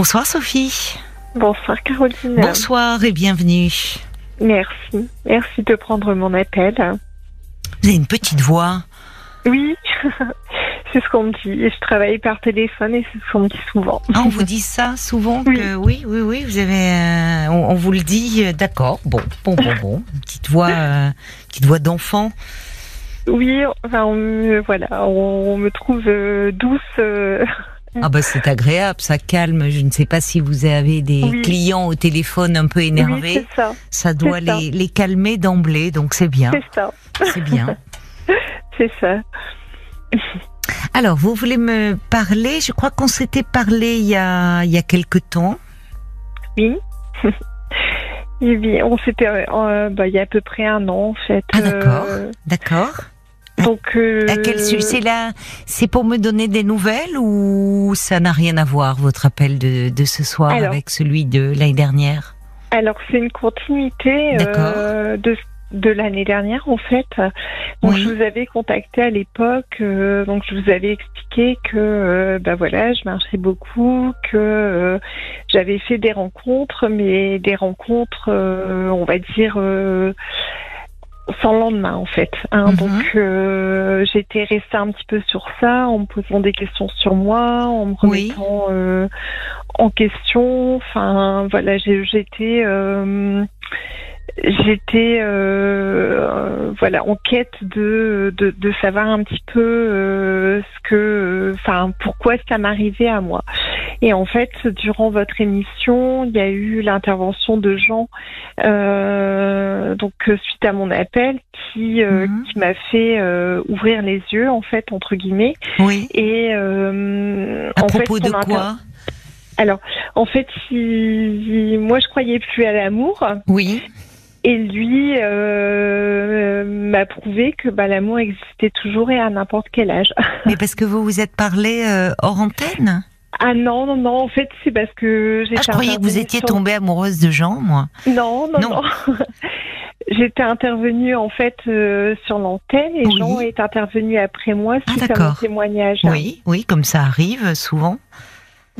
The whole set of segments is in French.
Bonsoir Sophie. Bonsoir Caroline. Bonsoir et bienvenue. Merci. Merci de prendre mon appel. Vous avez une petite voix. Oui, c'est ce qu'on me dit. Et je travaille par téléphone et c'est ce qu'on me dit souvent. Ah, on vous dit ça souvent Oui. que oui, oui, oui, vous avez, euh, on, on vous le dit, euh, d'accord, bon, bon, bon, bon, une petite voix, euh, petite voix d'enfant. Oui, enfin, on voilà, on, on me trouve douce. Ah bah c'est agréable, ça calme. Je ne sais pas si vous avez des Oui. clients au téléphone un peu énervés, ça. ça doit ça. les, les calmer d'emblée, donc c'est bien, C'est ça. c'est bien. C'est ça. Alors, vous voulez me parler? Je crois qu'on s'était parlé il y a il y a quelque temps. Oui. Oui, on s'était, euh, bah, il y a à peu près un an en fait. Ah, d'accord. Euh, D'accord. Donc. euh, À quel su- C'est là, c'est pour me donner des nouvelles ou ça n'a rien à voir votre appel de, de ce soir Alors. avec celui de l'année dernière? Alors c'est une continuité euh, de de l'année dernière en fait. Donc Oui. je vous avais contacté à l'époque, euh, donc je vous avais expliqué que euh, voilà, je marchais beaucoup, que euh, j'avais fait des rencontres, mais des rencontres, euh, on va dire. Sans lendemain en fait. Hein. Mhm. Donc euh, j'étais restée un petit peu sur ça, en me posant des questions sur moi, en me Oui. remettant euh, en question. Enfin voilà, j'étais euh, j'étais voilà en quête de, de de savoir un petit peu ce que enfin pourquoi ça m'arrivait à moi. Et en fait, durant votre émission, il y a eu l'intervention de Jean, euh, donc euh, suite à mon appel, qui euh, Mhm. qui m'a fait euh, ouvrir les yeux en fait entre guillemets. Oui. Et euh, À en propos fait, de quoi? Alors, en fait, il- il- moi je croyais plus à l'amour. Oui. Et lui euh, m'a prouvé que bah, l'amour existait toujours et à n'importe quel âge. Mais parce que vous vous êtes parlé euh, hors antenne? Ah non, non, non, en fait, c'est parce que j'étais ah, Je croyais que vous étiez sur- tombée amoureuse de Jean, moi. Non, non, Non. non. J'étais intervenue en fait euh, sur l'antenne et Oui. Jean est intervenu après moi Ah, suite à mon d'accord. témoignage. Oui, oui, comme ça arrive souvent.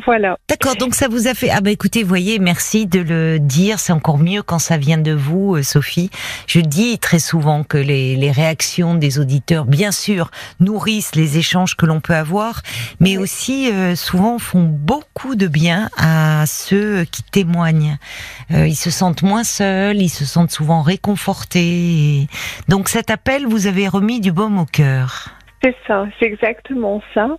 Voilà. D'accord, donc ça vous a fait. Ah bah écoutez, voyez, merci de le dire. C'est encore mieux quand ça vient de vous, euh, Sophie. Je dis très souvent que les, les réactions des auditeurs, bien sûr, nourrissent les échanges que l'on peut avoir, mais Oui. aussi euh, souvent font beaucoup de bien à ceux qui témoignent. Euh, ils se sentent moins seuls, ils se sentent souvent réconfortés. Et Donc cet appel, vous avez remis du baume au cœur. C'est ça, c'est exactement ça.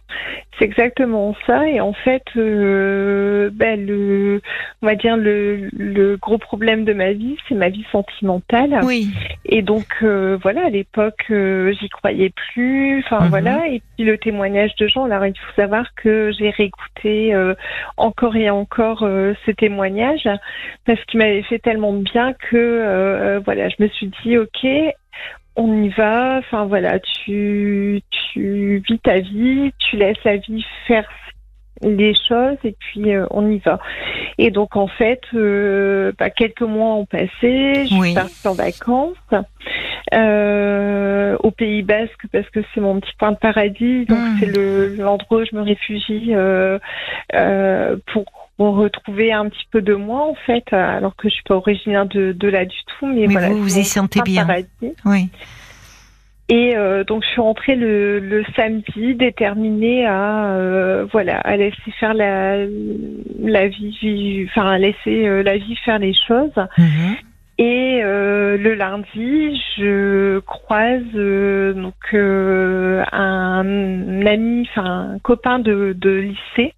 C'est exactement ça. Et en fait, euh, ben, le, on va dire le, le gros problème de ma vie, c'est ma vie sentimentale. Oui. Et donc euh, voilà, à l'époque, euh, j'y croyais plus. Enfin Mhm. voilà. Et puis le témoignage de Jean. Alors il faut savoir que j'ai réécouté euh, encore et encore euh, ce témoignage parce qu'il m'avait fait tellement de bien que euh, voilà, je me suis dit ok. On y va, enfin voilà, tu, tu vis ta vie, tu laisses la vie faire les choses et puis euh, on y va. Et donc en fait, euh, bah, quelques mois ont passé, je Oui. suis partie en vacances euh, au Pays Basque parce que c'est mon petit point de paradis, donc Mm. c'est le l'endroit où je me réfugie pour retrouver un petit peu de moi en fait, alors que je suis pas originaire de, de là du tout, mais, Mais voilà. vous, vous y sentez bien. paradis. Oui. Et euh, donc je suis rentrée le, le samedi déterminée à euh, voilà à laisser faire la la vie, enfin à laisser euh, la vie faire les choses. Mhm. Et euh, le lundi, je croise euh, donc euh, un ami, enfin un copain de, de lycée.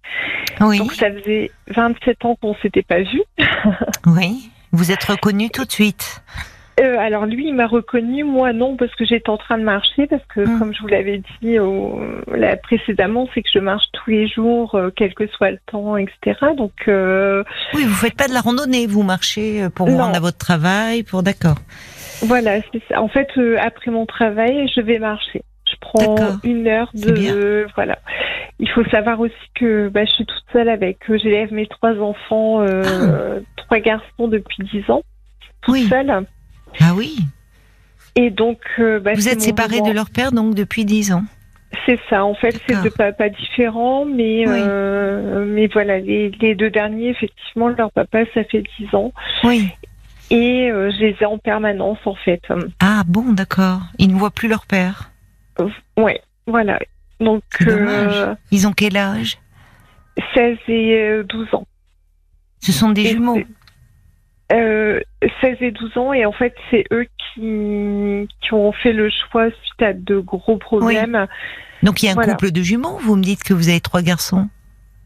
Oui. Donc ça faisait 27 ans qu'on s'était pas vu. Oui. Vous êtes reconnu tout de suite. Euh, alors lui, il m'a reconnu, moi non, parce que j'étais en train de marcher, parce que Mm. comme je vous l'avais dit au- là, précédemment, c'est que je marche tous les jours, euh, quel que soit le temps, etc. Donc euh, Oui, vous faites pas de la randonnée, vous marchez pour vous rendre à votre travail, pour d'accord. voilà, c'est ça. En fait, après mon travail, je vais marcher. Je prends une heure de voilà. Il faut savoir aussi que bah, je suis toute seule avec, j'élève mes trois enfants, euh, trois garçons depuis dix ans, toute Ah. Oui. seule. Ah oui. Et donc, euh, bah, Vous êtes séparés moment. de leur père donc depuis dix ans. C'est ça, en fait, c'est deux papas différents, mais euh, mais voilà, les, les, deux derniers, effectivement, leur papa, ça fait dix ans. Oui. Et euh, je les ai en permanence, en fait. Ah bon, d'accord. Ils ne voient plus leur père. ouais, voilà. Donc, ils ont quel âge? 16 et 12 ans. Ce sont des jumeaux. 16 et 12 ans et en fait c'est eux qui, qui ont fait le choix suite à de gros problèmes. Donc il y a un couple de jumeaux, vous me dites que vous avez trois garçons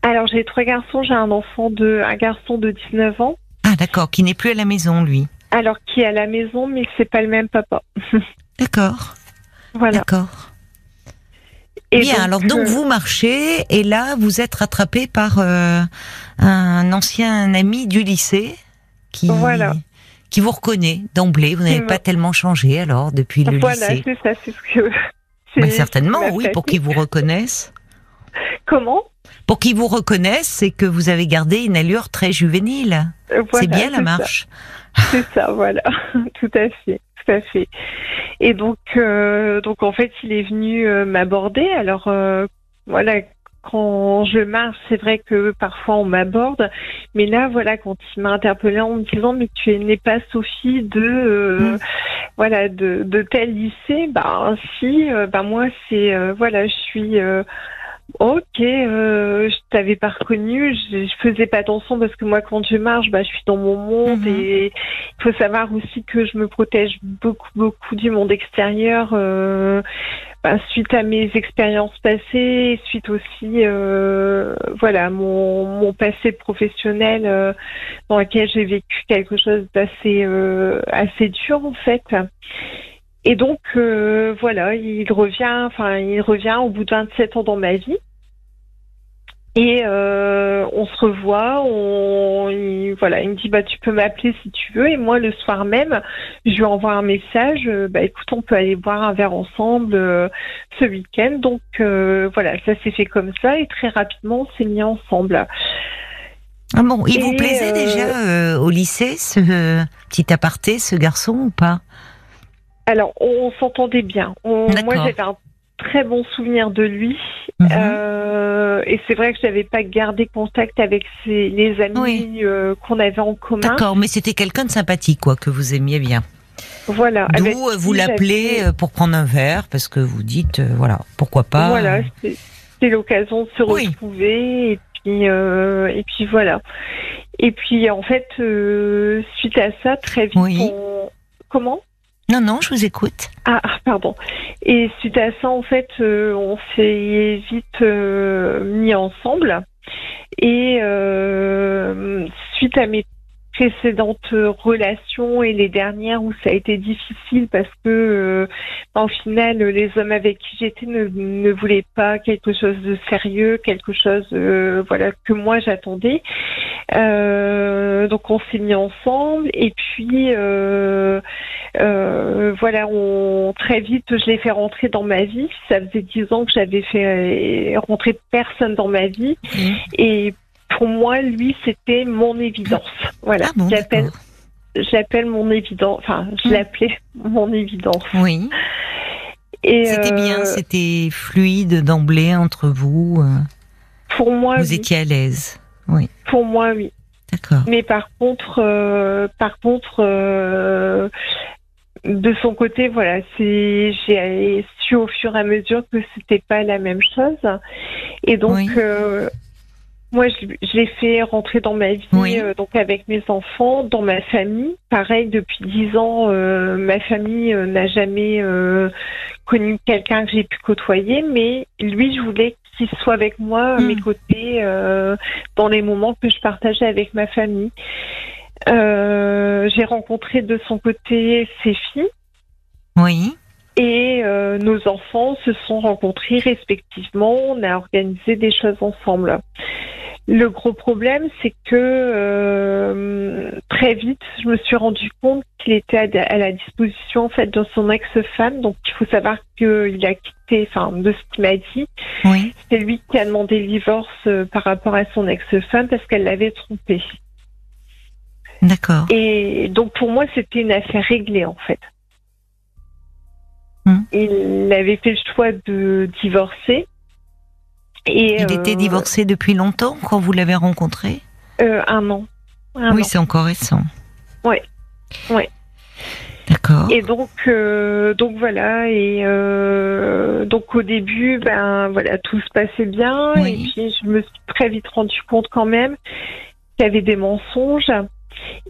Alors j'ai trois garçons, j'ai un enfant de un garçon de 19 ans. Ah d'accord, qui n'est plus à la maison lui. Alors qui est à la maison mais c'est pas le même papa. d'accord. Voilà. D'accord. Bien, alors donc euh, vous marchez et là vous êtes rattrapé par euh, un ancien ami du lycée qui, voilà. qui vous reconnaît d'emblée. Vous n'avez pas tellement changé alors depuis le lycée. Voilà, c'est ça, c'est ce que. Certainement, oui, pour qu'ils vous reconnaissent. Comment? Pour qu'ils vous reconnaissent, c'est que vous avez gardé une allure très juvénile. Euh, c'est bien la marche. C'est ça, voilà, tout à fait, tout à fait. Et donc, euh, donc en fait, il est venu euh, m'aborder. Alors, voilà, quand je marche, c'est vrai que parfois on m'aborde, mais là, voilà, quand il m'a interpellée en me disant mais tu n'es pas Sophie de euh, mm. voilà de, de, tel lycée, bah si, euh, bah moi c'est euh, voilà, je suis Ok, je t'avais pas reconnu, je, je, faisais pas attention parce que moi quand je marche, bah je suis dans mon monde mm-hmm. et il faut savoir aussi que je me protège beaucoup beaucoup du monde extérieur. Euh, bah, suite à mes expériences passées, suite aussi, euh, voilà, mon, mon passé professionnel euh, dans lequel j'ai vécu quelque chose d'assez euh, assez dur en fait. Et donc voilà, il revient, enfin il revient au bout de 27 ans dans ma vie. Et euh, on se revoit, on, il, voilà, il me dit bah tu peux m'appeler si tu veux. Et moi le soir même, je lui envoie un message. Euh, bah écoute, on peut aller boire un verre ensemble euh, ce week-end. Donc voilà, ça s'est fait comme ça et très rapidement on s'est mis ensemble. Ah bon, il vous plaisait déjà au lycée ce petit aparté, ce garçon ou pas? Alors on, s'entendait bien. moi j'avais un très bon souvenir de lui. Mhm. Euh, et c'est vrai que je n'avais pas gardé contact avec ses, les amis euh, qu'on avait en commun. D'accord, mais c'était quelqu'un de sympathique, quoi, que vous aimiez bien. Voilà. D'où euh, vous l'appelez pour prendre un verre, parce que vous dites, voilà, pourquoi pas. Voilà, c'est l'occasion de se retrouver. Et puis, et puis voilà. Et puis en fait, suite à ça, très vite, on... comment? Non, non, je vous écoute. Ah, pardon. Et suite à ça, en fait, euh, on s'est vite euh, mis ensemble. Et euh, suite à mes précédentes relations et les dernières où ça a été difficile parce que euh, au final les hommes avec qui j'étais ne, ne, voulaient pas quelque chose de sérieux, quelque chose euh, voilà que moi j'attendais. Euh, donc on s'est mis ensemble et puis euh, euh, voilà on très vite je l'ai fait rentrer dans ma vie. Ça faisait dix ans que j'avais fait rentrer personne dans ma vie mmh. et pour moi, lui, c'était mon évidence. Voilà, ah j'appelle, j'appelle mon évidence. Enfin, je hmm. l'appelais mon évidence. Oui. Et c'était bien, euh, c'était fluide d'emblée entre vous. Euh. Pour moi, vous étiez à l'aise. Oui. Pour moi, oui. D'accord. Mais par contre, euh, par contre, de son côté, voilà, c'est j'ai su au fur et à mesure que c'était pas la même chose. Et donc, moi, je, l'ai fait rentrer dans ma vie, euh, donc avec mes enfants, dans ma famille. Pareil, depuis dix ans, euh, ma famille euh, n'a jamais connu quelqu'un que j'ai pu côtoyer, mais lui, je voulais qu'il soit avec moi à mes hmm. côtés dans les moments que je partageais avec ma famille. j'ai rencontré de son côté ses filles. Oui. Et nos enfants se sont rencontrés respectivement. On a organisé des choses ensemble. Le gros problème, c'est que euh, très vite, je me suis rendu compte qu'il était à, la disposition en fait de son ex-femme. Donc, il faut savoir qu'il a quitté, enfin, de ce qu'il m'a dit, oui. c'est lui qui a demandé le divorce euh, par rapport à son ex-femme parce qu'elle l'avait trompé. D'accord. Et donc, pour moi, c'était une affaire réglée en fait. Hmm. Il avait fait le choix de divorcer. Et, il était divorcé depuis longtemps quand vous l'avez rencontré? Un an. oui, c'est encore récent. Oui. Ouais. D'accord. Et donc, euh, donc voilà. Et euh, donc au début, ben voilà, tout se passait bien. Et puis je me suis très vite rendu compte quand même qu'il y avait des mensonges.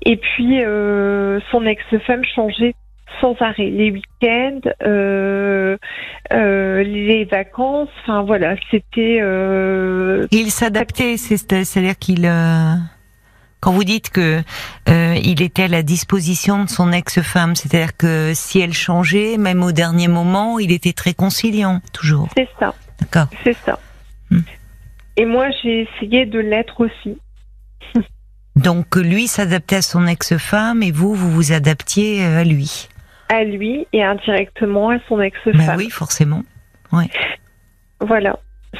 Et puis euh, son ex-femme changeait sans arrêt les week-ends, les vacances. Enfin voilà, c'était. Il s'adaptait, c'est-à-dire qu'il quand vous dites que euh, il était à la disposition de son ex-femme, c'est-à-dire que si elle changeait, même au dernier moment, il était très conciliant, toujours. C'est ça. D'accord. C'est ça. Hmm. Et moi, j'ai essayé de l'être aussi. Donc lui s'adaptait à son ex-femme et vous, vous vous adaptiez euh, à lui. À lui et indirectement à son ex-femme. Ben oui, forcément. Ouais. Voilà.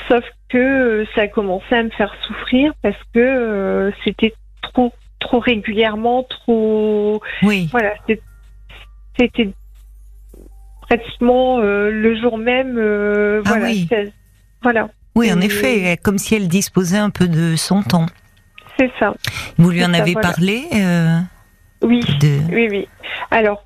Sauf que ça a commencé à me faire souffrir parce que euh, c'était trop, trop régulièrement, trop. Oui. Voilà, c'était pratiquement euh, le jour même. Euh, ah voilà, oui. voilà. Oui, en effet, comme si elle disposait un peu de son temps. C'est ça. Vous lui en avez parlé euh, Oui. Oui, oui. Alors,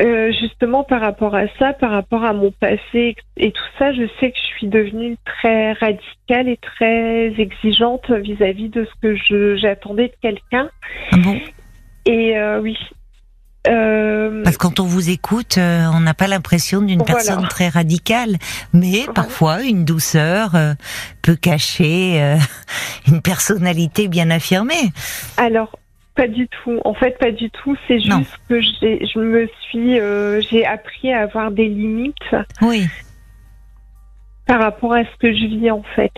euh, justement, par rapport à ça, par rapport à mon passé et tout ça, je sais que je suis devenue très radicale et très exigeante vis-à-vis de ce que j'attendais de quelqu'un. Ah bon? Et euh, oui. Euh, Parce que quand on vous écoute, on n'a pas l'impression d'une personne très radicale, mais parfois une douceur peut cacher une personnalité bien affirmée. Alors, pas du tout. En fait, pas du tout. C'est juste que j'ai, je me suis, euh, j'ai appris à avoir des limites. Oui. Par rapport à ce que je vis en fait.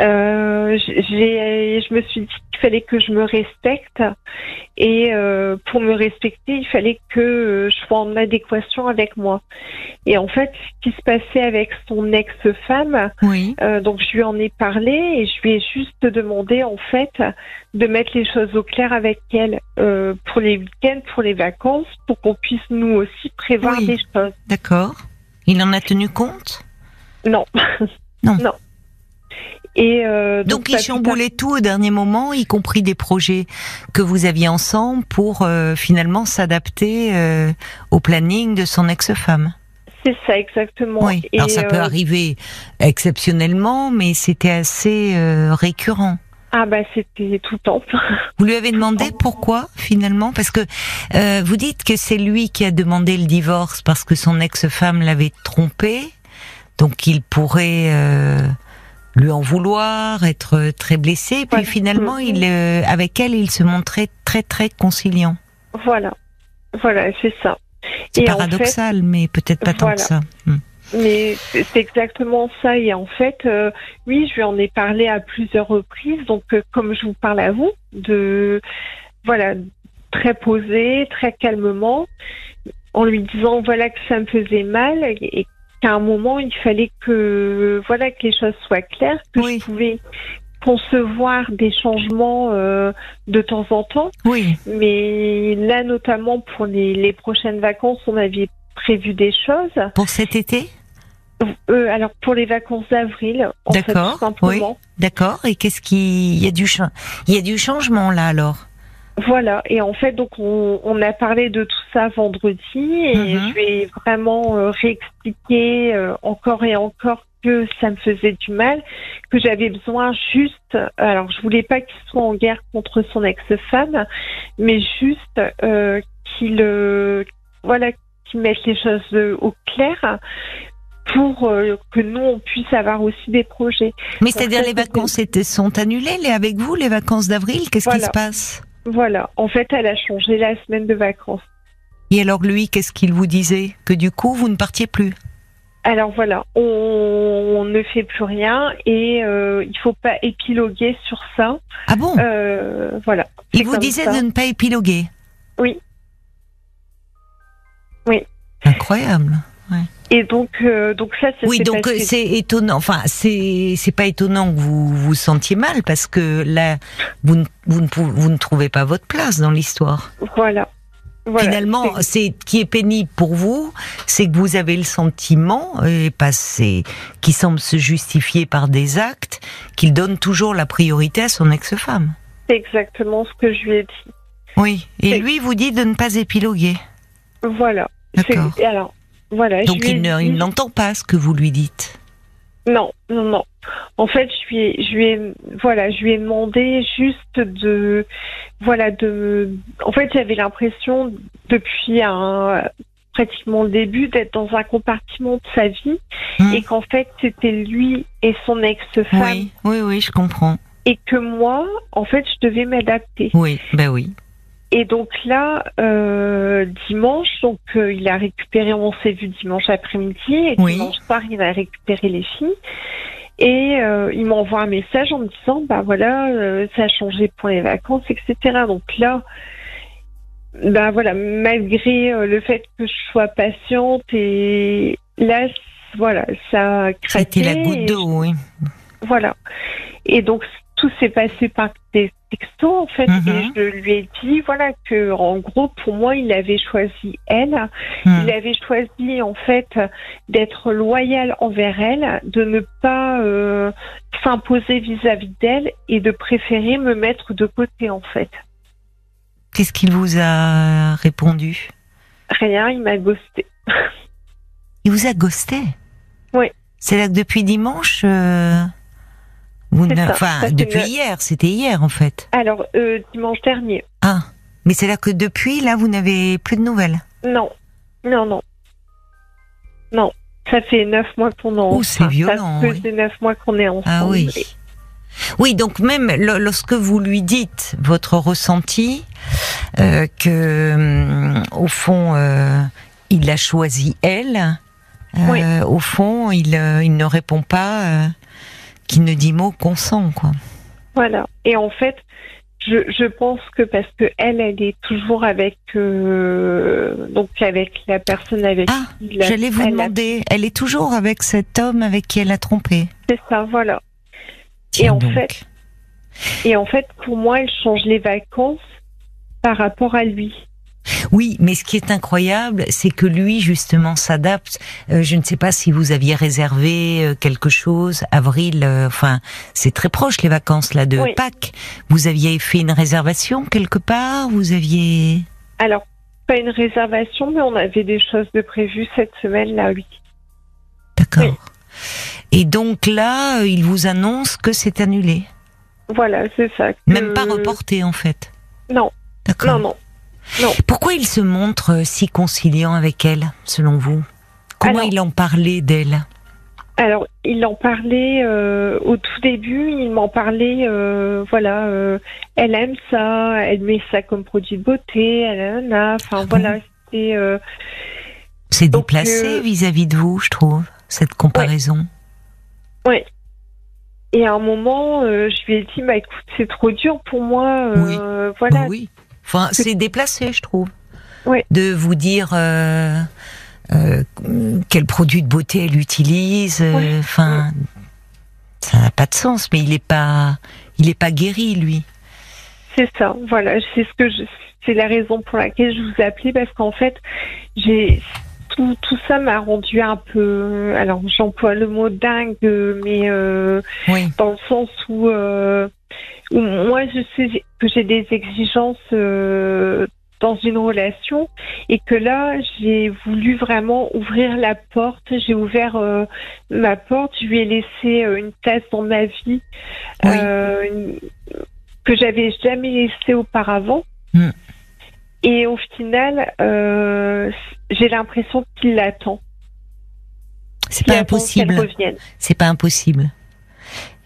Euh, je me suis dit qu'il fallait que je me respecte et euh, pour me respecter, il fallait que je sois en adéquation avec moi. Et en fait, ce qui se passait avec son ex-femme, oui. euh, donc je lui en ai parlé et je lui ai juste demandé en fait de mettre les choses au clair avec elle euh, pour les week-ends, pour les vacances, pour qu'on puisse nous aussi prévoir des choses. D'accord. Il en a tenu compte? Non. Non. non. Et euh, donc, il chamboulait tout au dernier moment, y compris des projets que vous aviez ensemble pour euh, finalement s'adapter euh, au planning de son ex-femme. C'est ça exactement. Oui. Alors ça peut arriver exceptionnellement, mais c'était assez récurrent. Ah bah c'était tout le temps. Vous lui avez demandé pourquoi finalement? Parce que vous dites que c'est lui qui a demandé le divorce parce que son ex-femme l'avait trompé, donc il pourrait lui en vouloir, être très blessé. Puis finalement, mm-hmm. il, euh, avec elle, il se montrait très très conciliant. Voilà, voilà, c'est ça. C'est paradoxal, mais peut-être pas tant que ça. Hmm. Mais c'est exactement ça. Et en fait, euh, oui, je lui en ai parlé à plusieurs reprises. Donc, euh, comme je vous parle à vous, de voilà, très posé, très calmement, en lui disant voilà que ça me faisait mal et qu'à un moment, il fallait que, voilà, que les choses soient claires, que je pouvais concevoir des changements euh, de temps en temps. Oui. Mais là, notamment pour les, prochaines vacances, on avait prévu des choses. Pour cet été? Euh, alors pour les vacances d'avril, d'accord, oui, d'accord. Et qu'est-ce qui, il y a du il y a du changement là alors? Voilà, et en fait, donc on, a parlé de tout ça vendredi et mhm. je vais vraiment euh, réexpliquer euh, encore et encore que ça me faisait du mal, que j'avais besoin juste, alors je voulais pas qu'il soit en guerre contre son ex-femme, mais juste euh, qu'il voilà qu'il mette les choses au clair pour que nous on puisse avoir aussi des projets. Mais c'est-à-dire les vacances sont annulées les avec vous les vacances d'avril? Qu'est-ce qui se passe? Voilà, en fait, elle a changé la semaine de vacances. Et alors lui, qu'est-ce qu'il vous disait Que du coup, vous ne partiez plus alors voilà, on, ne fait plus rien et euh, il faut pas épiloguer sur ça. Ah bon euh, Voilà. Il vous disait de ne pas épiloguer Oui. Oui. Incroyable. Et donc, euh, donc ça, Oui, donc euh, c'est étonnant. Enfin, c'est c'est pas étonnant que vous vous sentiez mal parce que là, vous ne, vous ne, vous ne trouvez pas votre place dans l'histoire. Voilà. Finalement, c'est qui est pénible pour vous, c'est que vous avez le sentiment, et passé, qui semble se justifier par des actes, qu'il donne toujours la priorité à son ex-femme. C'est exactement ce que je lui ai dit. Oui, et lui vous dit de ne pas épiloguer. Voilà. D'accord. Alors, voilà. Donc il n'entend pas ce que vous lui dites. Non, non, non. En fait, je lui ai, je lui ai, voilà, je lui ai demandé juste de, voilà, de. En fait, j'avais l'impression depuis un pratiquement le début d'être dans un compartiment de sa vie hmm. et qu'en fait c'était lui et son ex-femme. Oui, oui, oui, je comprends. Et que moi, en fait, je devais m'adapter. Oui, ben oui. Et donc là, euh, dimanche, donc euh, il a récupéré, on s'est vu dimanche après-midi, et dimanche soir, il a récupéré les filles. Et euh, il m'envoie un message en me disant, bah voilà, ça a changé pour les vacances, etc. Donc là, bah voilà, malgré le fait que je sois patiente, et là, voilà, ça a craqué. C'était la goutte d'eau, oui. Voilà. Et donc tout s'est passé par des textos en fait et mhm. je lui ai dit voilà que en gros pour moi il avait choisi elle. Mhm. il avait choisi en fait d'être loyal envers elle de ne pas euh, s'imposer vis-à-vis d'elle et de préférer me mettre de côté en fait. Qu'est-ce qu'il vous a répondu? Rien il m'a ghosté. Il vous a ghosté? Oui. C'est là que depuis dimanche euh, enfin, depuis hier, c'était hier en fait. Alors, euh, dimanche dernier. Ah, mais c'est là que depuis, là, vous n'avez plus de nouvelles Non, non, non. Non, ça fait neuf mois qu'on est ensemble. Oh, c'est violent. Ça fait neuf mois qu'on est ensemble. Ah oui. Oui, donc même lorsque vous lui dites votre ressenti, euh, que hum, au fond, euh, il a choisi elle, euh, au fond, il, euh, il ne répond pas euh, qui ne dit mot consent, quoi. Voilà. Et en fait, je, je pense que parce que elle, elle est toujours avec euh, donc avec la personne avec ah, qui j'allais vous demander, elle est toujours avec cet homme avec qui elle a trompé. C'est ça, voilà. et en fait, et en fait, pour moi, elle change les vacances par rapport à lui. Oui, mais ce qui est incroyable, c'est que lui justement s'adapte. Euh, je ne sais pas si vous aviez réservé euh, quelque chose, avril. Euh, enfin, c'est très proche les vacances là de Pâques. Vous aviez fait une réservation quelque part Vous aviez Alors pas une réservation, mais on avait des choses de prévues cette semaine là, oui. D'accord. Et donc là, il vous annonce que c'est annulé. Voilà, c'est ça. Même pas reporté en fait. Non. D'accord. Non, non. Pourquoi il se montre euh, si conciliant avec elle, selon vous? Comment il en parlait d'elle? Alors, il en parlait euh, au tout début, il m'en parlait, euh, voilà, elle aime ça, elle met ça comme produit de beauté, elle en a, enfin ah voilà, c'est... c'est déplacé vis-à-vis de vous, je trouve, cette comparaison. Oui. Et à un moment, je lui ai dit, bah écoute, c'est trop dur pour moi, oui. voilà. Oui. Enfin, c'est déplacé, je trouve. De vous dire euh, euh, quel produit de beauté elle utilise. Euh, enfin, ça n'a pas de sens. Mais il n'est pas, il est pas guéri, lui. C'est ça. Voilà. C'est ce que c'est la raison pour laquelle je vous ai appelé parce qu'en fait, j'ai tout, tout, ça m'a rendu un peu. Alors, j'emploie le mot dingue, mais dans le sens où moi, je sais que j'ai des exigences euh, dans une relation et que là, j'ai voulu vraiment ouvrir la porte. J'ai ouvert euh, ma porte. Je lui ai laissé euh, une place dans ma vie que j'avais jamais laissée auparavant. Hmm. Et au final, j'ai l'impression qu'il l'attend. C'est pas impossible. C'est pas impossible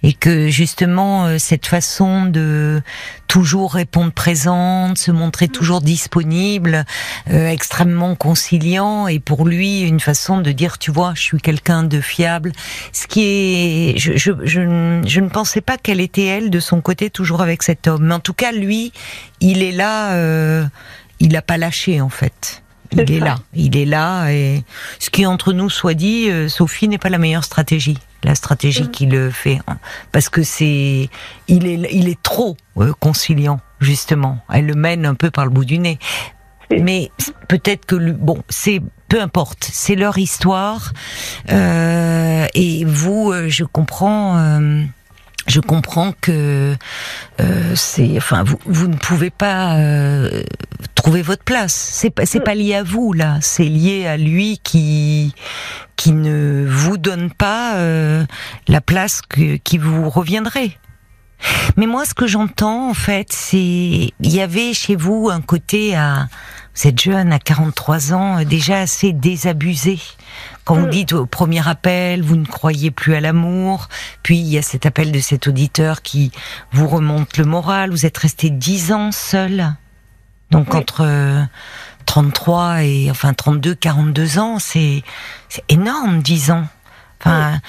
et que justement euh, cette façon de toujours répondre présente, se montrer toujours disponible, euh, extrêmement conciliant, et pour lui une façon de dire tu vois je suis quelqu'un de fiable. Ce qui est, je, je, je, ne pensais pas qu'elle était elle de son côté toujours avec cet homme, mais en tout cas lui il est là, euh, il n'a pas lâché en fait. Il est, là, il est là, et ce qui entre nous soit dit, euh, Sophie n'est pas la meilleure stratégie la stratégie mm. qui le fait, parce que c'est, il est, il est trop euh, conciliant justement. Elle le mène un peu par le bout du nez. Mais peut-être que bon, c'est peu importe, c'est leur histoire. Euh, et vous, euh, je comprends. Euh, je comprends que euh, c'est, enfin, vous, vous ne pouvez pas euh, trouver votre place. C'est pas, c'est pas lié à vous là. C'est lié à lui qui qui ne vous donne pas euh, la place que, qui vous reviendrait. Mais moi, ce que j'entends, en fait, c'est il y avait chez vous un côté à vous êtes jeune, à 43 ans, déjà assez désabusé. Quand vous mm. dites au premier appel, vous ne croyez plus à l'amour, puis il y a cet appel de cet auditeur qui vous remonte le moral, vous êtes resté 10 ans seul. Donc entre 33 et enfin 32, 42 ans, c'est énorme, 10 ans. Enfin,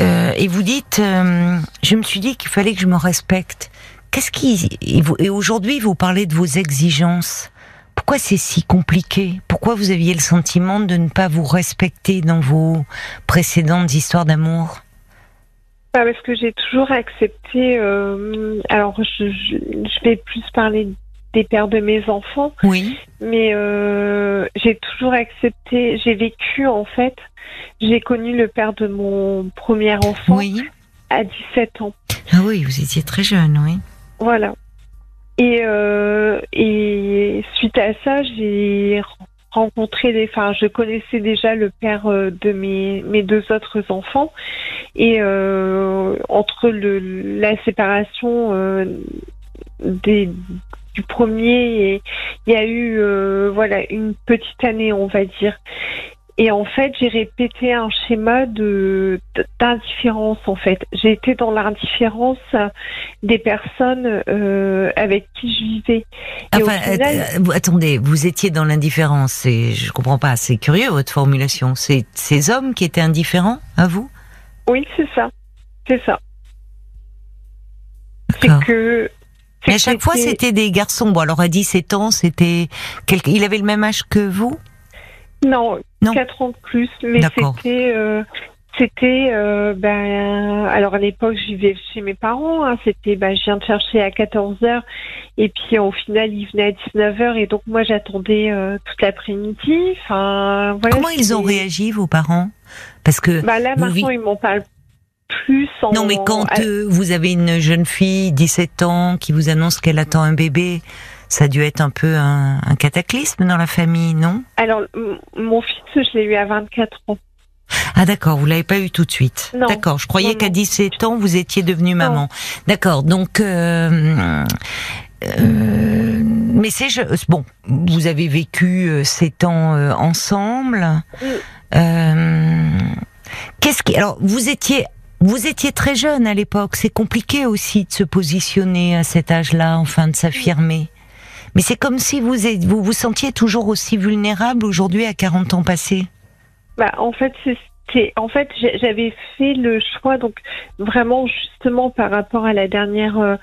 euh, et vous dites, euh, je me suis dit qu'il fallait que je me respecte. Qu'est-ce qui et aujourd'hui vous parlez de vos exigences. Pourquoi c'est si compliqué? Pourquoi vous aviez le sentiment de ne pas vous respecter dans vos précédentes histoires d'amour? Bah, Parce que j'ai toujours accepté. Euh, alors, je, vais plus parler des pères de mes enfants. Oui. Mais euh, j'ai toujours accepté. J'ai vécu, en fait. J'ai connu le père de mon premier enfant à 17 ans. Ah oui, vous étiez très jeune, oui. Voilà. Et, euh, et suite à ça, j'ai rencontré des. Enfin, je connaissais déjà le père euh, de mes, mes deux autres enfants. Et euh, entre le, la séparation euh, des, du premier, il y a eu euh, voilà une petite année, on va dire. Et en fait, j'ai répété un schéma de d'indifférence. En fait, j'ai été dans l'indifférence des personnes euh, avec qui je vivais. enfin, euh, attendez, vous étiez dans l'indifférence. Et je comprends pas. C'est curieux votre formulation. C'est ces hommes qui étaient indifférents à vous? Oui, c'est ça. C'est ça. C'est que mais à chaque fois, c'était des garçons. Bon, alors à 17 ans, c'était. Il avait le même âge que vous? Non, non, 4 ans de plus, mais c'était. Euh, c'était, euh, ben, alors à l'époque, je vivais chez mes parents. Hein, c'était, ben, je viens de chercher à 14 h et puis au final, il venait à 19 h et donc moi, j'attendais euh, toute l'après-midi. Enfin, voilà. Comment ils ont réagi, vos parents? Parce que. Bah là, maintenant, ils m'en parlent plus. En... Non, mais quand vous avez une jeune fille, 17 ans, qui vous annonce qu'elle attend un bébé, ça a dû être un peu un, cataclysme dans la famille, non? Alors, mon fils, je l'ai eu à 24 ans. Ah d'accord, vous l'avez pas eu tout de suite. D'accord, je croyais qu'à 17 ans vous étiez devenue maman. D'accord, donc euh, euh, mais c'est bon, vous avez vécu euh, ces temps ensemble. Qu'est-ce qui alors vous étiez vous étiez très jeune à l'époque, c'est compliqué aussi de se positionner à cet âge-là, enfin de s'affirmer. Mais c'est comme si vous, vous vous sentiez toujours aussi vulnérable aujourd'hui à 40 ans passés. Bah, en fait, en fait j'avais fait le choix donc vraiment justement par rapport à la dernière euh,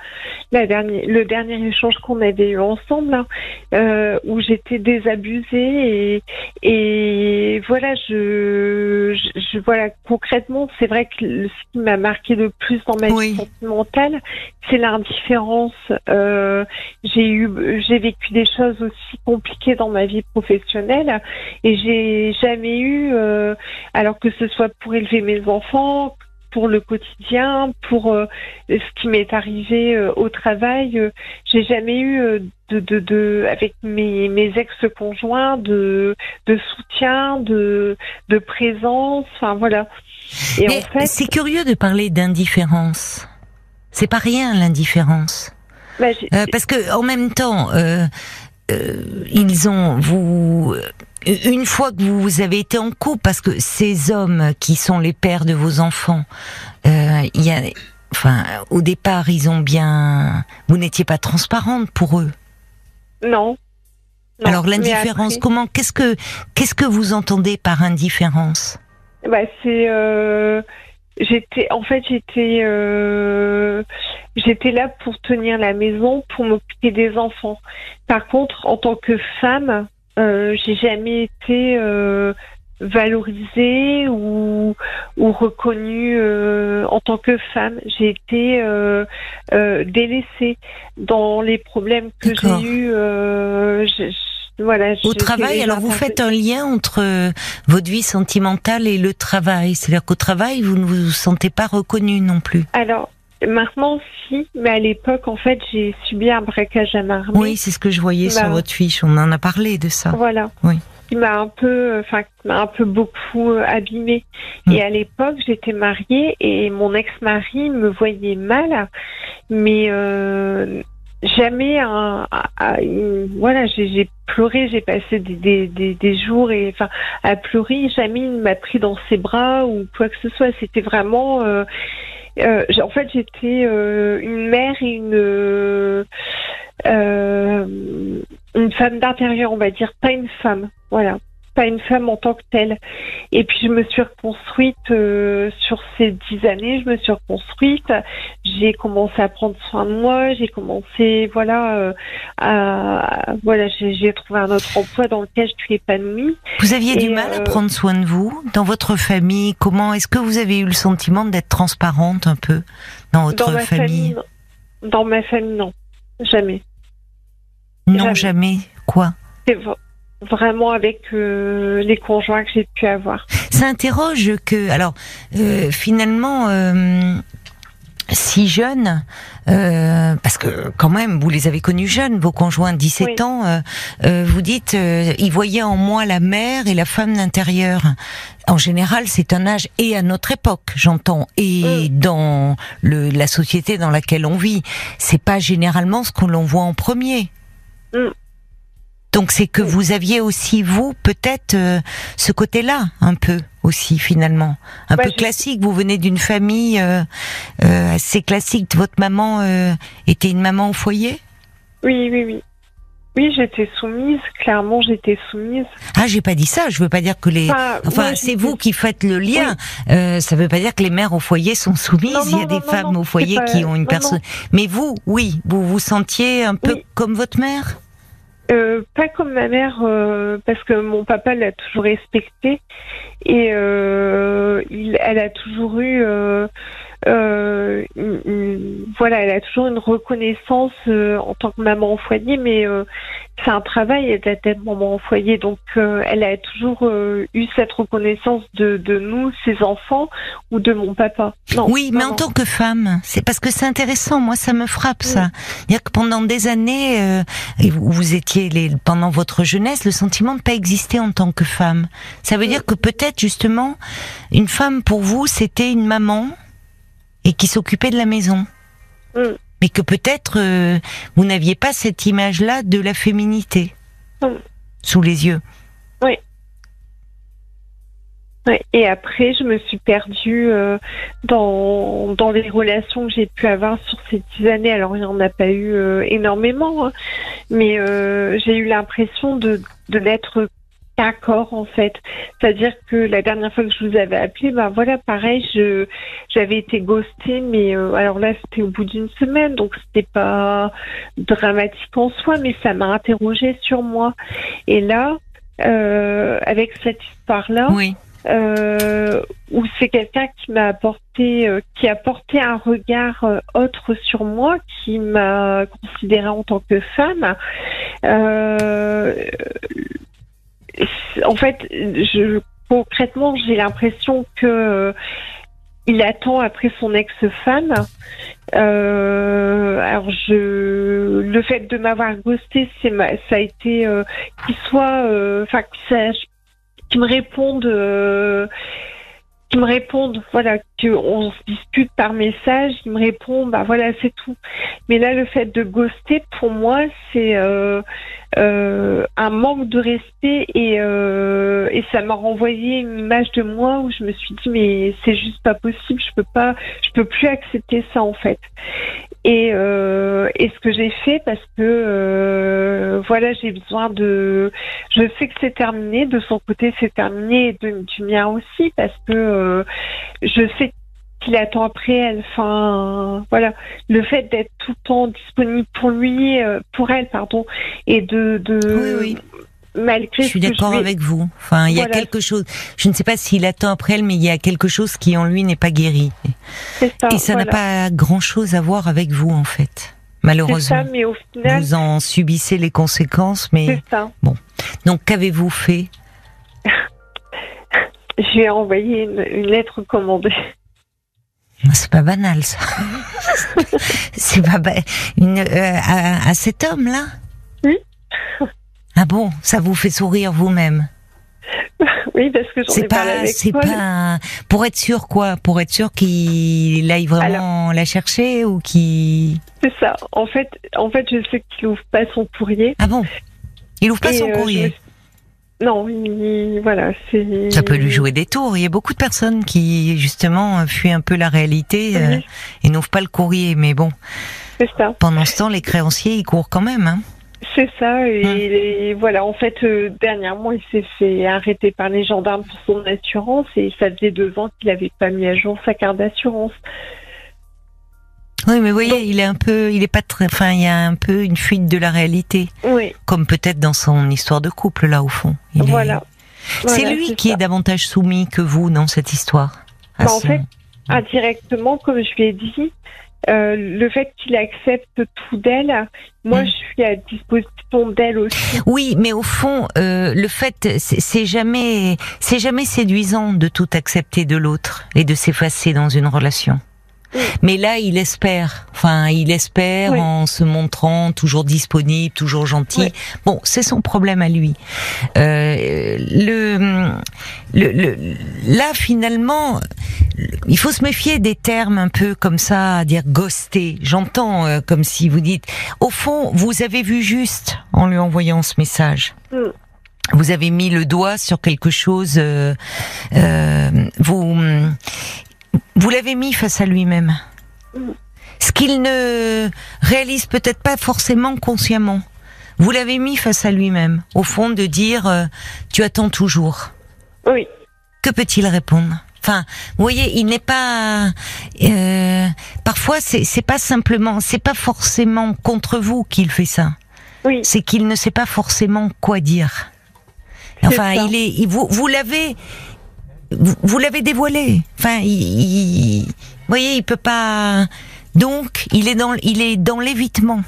la dernière le dernier échange qu'on avait eu ensemble hein, euh, où j'étais désabusée et et voilà je, je, voilà concrètement c'est vrai que ce qui m'a marqué le plus dans ma vie sentimentale c'est l'indifférence euh, j'ai eu j'ai vécu des choses aussi compliquées dans ma vie professionnelle et j'ai jamais eu alors que ce soit pour élever mes enfants, pour le quotidien, pour euh, ce qui m'est arrivé euh, au travail. Euh, j'ai jamais eu de, de, de, avec mes, mes ex-conjoints de, de soutien, de, de présence. Enfin voilà. Et en fait, c'est curieux de parler d'indifférence. C'est pas rien l'indifférence. Bah, parce que en même temps, ils ont vous une fois que vous avez été en couple, parce que ces hommes qui sont les pères de vos enfants, euh, il y a, enfin, au départ, ils ont bien, vous n'étiez pas transparente pour eux. Non. Alors l'indifférence, comment, qu'est-ce que, qu'est-ce que vous entendez par indifférence? Bah c'est, euh, j'étais, en fait, j'étais, euh, j'étais là pour tenir la maison, pour m'occuper des enfants. Par contre, en tant que femme, j'ai jamais été euh, valorisée ou, ou reconnue euh, en tant que femme. J'ai été euh, euh, délaissée dans les problèmes que j'ai eus. voilà. Au travail, alors vous faites un lien entre euh, votre vie sentimentale et le travail. C'est-à-dire qu'au travail, vous ne vous sentez pas reconnu non plus. Alors, Maintenant, si, mais à l'époque, en fait, j'ai subi un braquage à main Oui, c'est ce que je voyais sur bah, votre fiche. On en a parlé de ça. Voilà. Oui. Qui m'a un peu, enfin, m'a un peu beaucoup euh, abîmée. Mm. Et à l'époque, j'étais mariée et mon ex-mari me voyait mal, mais euh, jamais un, voilà, j'ai pleuré, j'ai passé des, des, des, jours et enfin à pleurer. Jamais il m'a pris dans ses bras ou quoi que ce soit. C'était vraiment euh, euh, en fait, j'étais euh, une mère et une euh, une femme d'intérieur, on va dire, pas une femme. Voilà pas une femme en tant que telle. Et puis je me suis reconstruite euh, sur ces dix années, je me suis reconstruite. J'ai commencé à prendre soin de moi, j'ai commencé, voilà, euh, à, voilà, j'ai trouvé un autre emploi dans lequel je suis épanouie. Vous aviez du mal à euh, prendre soin de vous dans votre famille? Comment est-ce que vous avez eu le sentiment d'être transparente un peu dans votre dans famille, Dans ma famille, non, jamais. Non, jamais. Quoi? Vraiment avec euh, les conjoints que j'ai pu avoir. Ça interroge que, alors, euh, finalement, euh, si jeunes, parce que quand même, vous les avez connus jeunes, vos conjoints, 17 ans, vous dites, ils voyaient en moi la mère et la femme d'intérieur. En général, c'est un âge, et à notre époque, j'entends, et mm. dans le, la société dans laquelle on vit, c'est pas généralement ce qu'on l'on voit en premier. Mm. Donc c'est que vous aviez aussi vous peut-être euh, ce côté-là un peu aussi finalement un peu classique. Vous venez d'une famille euh, euh, assez classique. Votre maman était une maman au foyer? Oui, oui, oui. Oui, j'étais soumise. Clairement, j'étais soumise. Ah, j'ai pas dit ça. Je veux pas dire que les. Enfin, c'est vous qui faites le lien. ça veut pas dire que les mères au foyer sont soumises. Il y a des femmes au foyer qui ont une personne. Mais vous, oui, vous vous sentiez un peu comme votre mère? Euh, pas comme ma mère, euh, parce que mon papa l'a toujours respecté et euh, il, elle a toujours eu euh, voilà, elle a toujours une reconnaissance euh, en tant que maman au foyer, mais euh, c'est un travail d'être maman au foyer. Donc, elle a toujours eu cette reconnaissance de, de, nous, ses enfants, ou de mon papa. oui, mais en tant que femme, c'est parce que c'est intéressant. Moi, ça me frappe ça. Il y a que pendant des années, vous, vous étiez les, pendant votre jeunesse, le sentiment de pas exister en tant que femme. Ça veut dire que peut-être justement, une femme pour vous, c'était une maman et qui s'occupait de la maison. Mm. Mais que peut-être euh, vous n'aviez pas cette image-là de la féminité mm. sous les yeux. Oui. Et après, je me suis perdue euh, dans, dans les relations que j'ai pu avoir sur ces dix années. Alors, il n'y en a pas eu euh, énormément, hein. mais j'ai eu l'impression de, de n'être D'accord, en fait. C'est-à-dire que la dernière fois que je vous avais appelé, ben voilà, pareil, je j'avais été ghostée, mais euh, alors là c'était au bout d'une semaine, donc c'était pas dramatique en soi, mais ça m'a interrogée sur moi. Et là, euh, avec cette histoire-là, oui. euh, où c'est quelqu'un qui m'a apporté, qui a porté un regard autre sur moi, qui m'a considérée en tant que femme. Euh, en fait, je, concrètement, j'ai l'impression que euh, il attend après son ex-femme. Euh, alors je, le fait de m'avoir ghosté, c'est ça a été euh, qu'il soit, euh, enfin qu'il me réponde me répondent, voilà, qu'on se dispute par message, ils me répondent, bah voilà, c'est tout. Mais là, le fait de ghoster, pour moi, c'est euh, euh, un manque de respect et, euh, et ça m'a renvoyé une image de moi où je me suis dit, mais c'est juste pas possible, je peux pas, je peux plus accepter ça en fait. Et, euh, et ce que j'ai fait, parce que euh, voilà, j'ai besoin de, je sais que c'est terminé, de son côté c'est terminé, et de, du mien aussi, parce que euh, je sais qu'il attend après elle. Enfin, voilà, le fait d'être tout le temps disponible pour lui, euh, pour elle, pardon, et de, de oui, oui. Malgré je suis d'accord avec vous. Enfin, il y a quelque chose. Je ne sais pas s'il attend après elle, mais il y a quelque chose qui en lui n'est pas guéri. Ça, et ça n'a pas grand-chose à voir avec vous, en fait. Malheureusement. Ça, mais au final, vous en subissez les conséquences, mais ça. bon. Donc qu'avez-vous fait? J'ai envoyé une, une lettre commandée. C'est pas banal ça. c'est pas ba- une, euh, à, à cet homme-là? Oui. Ah bon, ça vous fait sourire vous-même Oui, parce que C'est pas, c'est pas pour être sûr quoi Pour être sûr qu'il aille vraiment la chercher ou qu'il C'est ça. En fait, en fait, je sais qu'il ouvre pas son courrier. Ah bon? Il ouvre pas Et, son euh, courrier. me Non, il- voilà, c'est. Ça peut lui jouer des tours. Il y a beaucoup de personnes qui justement fuient un peu la réalité euh, et n'ouvrent pas le courrier. Mais bon, c'est ça. pendant ce temps, les créanciers ils courent quand même. Hein. C'est ça. Et, Hum. et voilà, en fait, euh, dernièrement, il s'est fait arrêter par les gendarmes pour son assurance et ça faisait deux ans qu'il n'avait pas mis à jour sa carte d'assurance. Oui, mais vous voyez, Donc- il est un peu, il est pas très, enfin, il y a un peu une fuite de la réalité, Oui, comme peut-être dans son histoire de couple là au fond. Il est- voilà. C'est Voilà, lui qui ça. est davantage soumis que vous dans cette histoire. Bah, en son- fait, indirectement, comme je lui ai dit, euh, le fait qu'il accepte tout d'elle, moi, Mm. je suis à disposition d'elle aussi. Oui, mais au fond, euh, le fait, c'est c'est jamais, c'est jamais séduisant de tout accepter de l'autre et de s'effacer dans une relation. Oui. Mais là, il espère. Enfin, il espère Oui. en se montrant toujours disponible, toujours gentil. Oui. Bon, c'est son problème à lui. Euh, le, le, le- là, finalement, il faut se méfier des termes un peu comme ça, à dire ghoster. J'entends euh, comme si vous dites, au fond, vous avez vu juste en lui envoyant ce message. Mm. Vous avez mis le doigt sur quelque chose. euh, euh, vous, vous l'avez mis face à lui-même. Ce qu'il ne réalise peut-être pas forcément consciemment. Vous l'avez mis face à lui-même, au fond de dire euh, tu attends toujours. Oui, Que peut-il répondre? Enfin, vous voyez, il n'est pas. euh, parfois, c'est pas simplement, c'est pas forcément contre vous qu'il fait ça. oui, C'est qu'il ne sait pas forcément quoi dire. Enfin, il est. il- vous vous l'avez. Vous, l'avez dévoilé. Enfin, il, il- vous voyez, il peut pas. Donc, il est dans, il est dans l'évitement.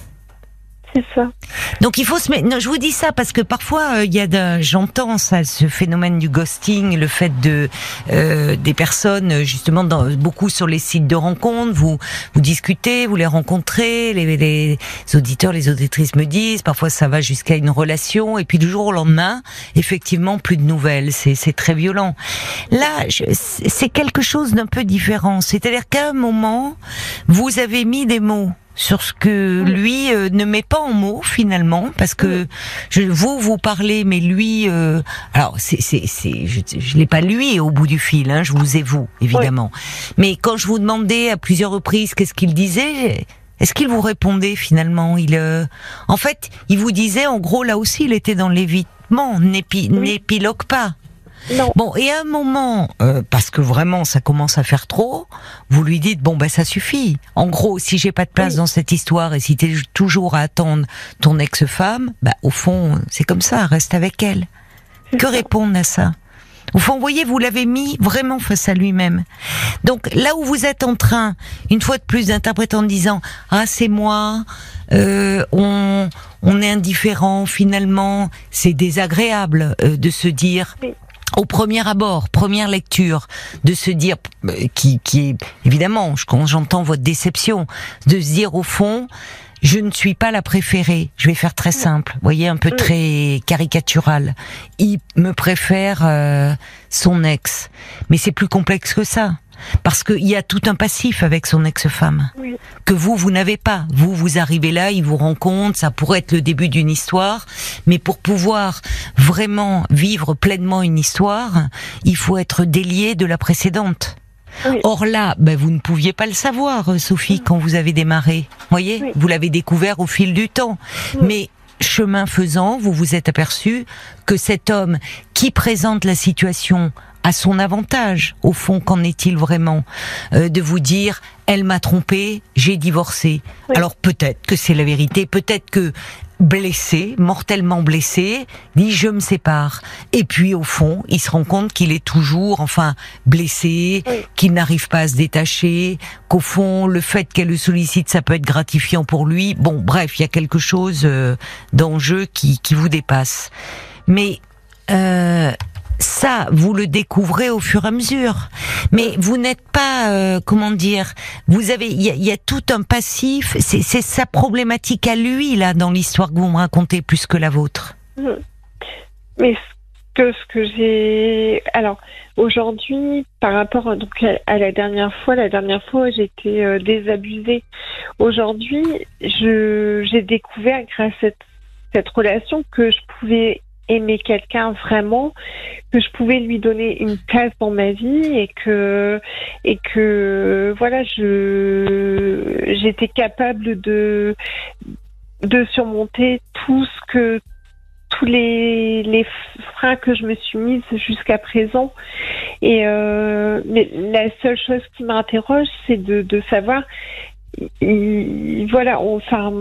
Donc il faut se mettre. Je vous dis ça parce que parfois euh, il y a, de... j'entends ça, ce phénomène du ghosting, le fait de euh, des personnes euh, justement beaucoup sur les sites de rencontres, vous vous discutez, vous les rencontrez, les, les auditeurs, les auditrices me disent, parfois ça va jusqu'à une relation et puis du jour au lendemain, effectivement plus de nouvelles, c'est c'est très violent. Là, je- c'est quelque chose d'un peu différent, c'est-à-dire qu'à un moment vous avez mis des mots sur ce que Oui. lui euh, ne met pas en mots finalement parce que je, vous vous parlez mais lui euh, alors c'est c'est c'est je, je l'ai pas lui au bout du fil hein, je vous ai vous évidemment. Mais quand je vous demandais à plusieurs reprises qu'est-ce qu'il disait est-ce qu'il vous répondait finalement? Il euh, en fait il vous disait en gros là aussi il était dans l'évitement Oui. n'épilogue pas Non, Bon, et à un moment, euh, parce que vraiment ça commence à faire trop, vous lui dites bon ben ça suffit. En gros, si j'ai pas de place Oui. dans cette histoire et si t'es toujours à attendre ton ex-femme, bah au fond c'est comme ça, reste avec elle. Que ça. répondre à ça? Au fond, vous voyez, vous l'avez mis vraiment face à lui-même. Donc là où vous êtes en train, une fois de plus, d'interpréter en disant ah c'est moi, euh, on on est indifférent finalement, c'est désagréable euh, de se dire Oui. Au premier abord, première lecture, de se dire euh, qui qui est évidemment, quand j'entends votre déception, de se dire au fond je ne suis pas la préférée. Je vais faire très simple, vous voyez, un peu Mm. très caricatural. Il me préfère euh, son ex, mais c'est plus complexe que ça, parce qu'il y a tout un passif avec son ex-femme Oui, que vous, vous n'avez pas. Vous, vous arrivez là, il vous rencontre, ça pourrait être le début d'une histoire, mais pour pouvoir vraiment vivre pleinement une histoire, il faut être délié de la précédente. Oui. Or là, ben, vous ne pouviez pas le savoir, euh, Sophie, quand vous avez démarré. Voyez, Oui. vous l'avez découvert au fil du temps. Mais chemin faisant, vous vous êtes aperçu que cet homme qui présente la situation à son avantage, au fond, qu'en est-il vraiment Euh, De vous dire, elle m'a trompé, j'ai divorcé. Oui. Alors peut-être que c'est la vérité, peut-être que blessé, mortellement blessé, dit je me sépare. Et puis au fond, il se rend compte qu'il est toujours, enfin, blessé, Oui. qu'il n'arrive pas à se détacher, qu'au fond, le fait qu'elle le sollicite, ça peut être gratifiant pour lui. Bon, bref, il y a quelque chose euh, d'enjeu qui, qui vous dépasse. Mais euh, ça, vous le découvrez au fur et à mesure. Mais vous n'êtes pas, euh, comment dire, vous avez, il y a, tout un passif. C'est sa problématique à lui là dans l'histoire que vous me racontez plus que la vôtre. Mmh. Mais que, ce que j'ai, alors aujourd'hui, par rapport à, la dernière fois, la dernière fois j'étais euh, désabusée. Aujourd'hui, j'ai découvert grâce à cette, cette relation que je pouvais aimer quelqu'un vraiment, que je pouvais lui donner une place dans ma vie et que et que voilà, je j'étais capable de de surmonter tout ce que tous les, les freins que je me suis mise jusqu'à présent. Et euh, mais la seule chose qui m'interroge, c'est de, de savoir, voilà, enfin,